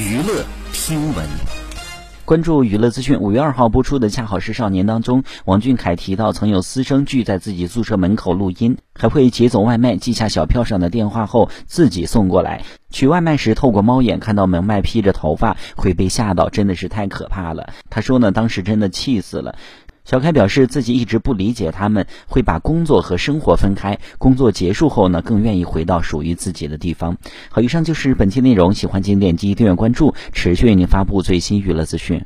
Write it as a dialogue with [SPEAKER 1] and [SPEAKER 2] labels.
[SPEAKER 1] 娱乐新闻，
[SPEAKER 2] 关注娱乐资讯。五月二号播出的《恰好是少年》当中，王俊凯提到曾有私生聚在自己宿舍门口录音，还会劫走外卖，记下小票上的电话后自己送过来。取外卖时透过猫眼看到门外披着头发，会被吓到，真的是太可怕了。他说呢，当时真的气死了。小开表示自己一直不理解他们会把工作和生活分开，工作结束后呢，更愿意回到属于自己的地方。好，以上就是本期内容，喜欢请点击订阅关注，持续为您发布最新娱乐资讯。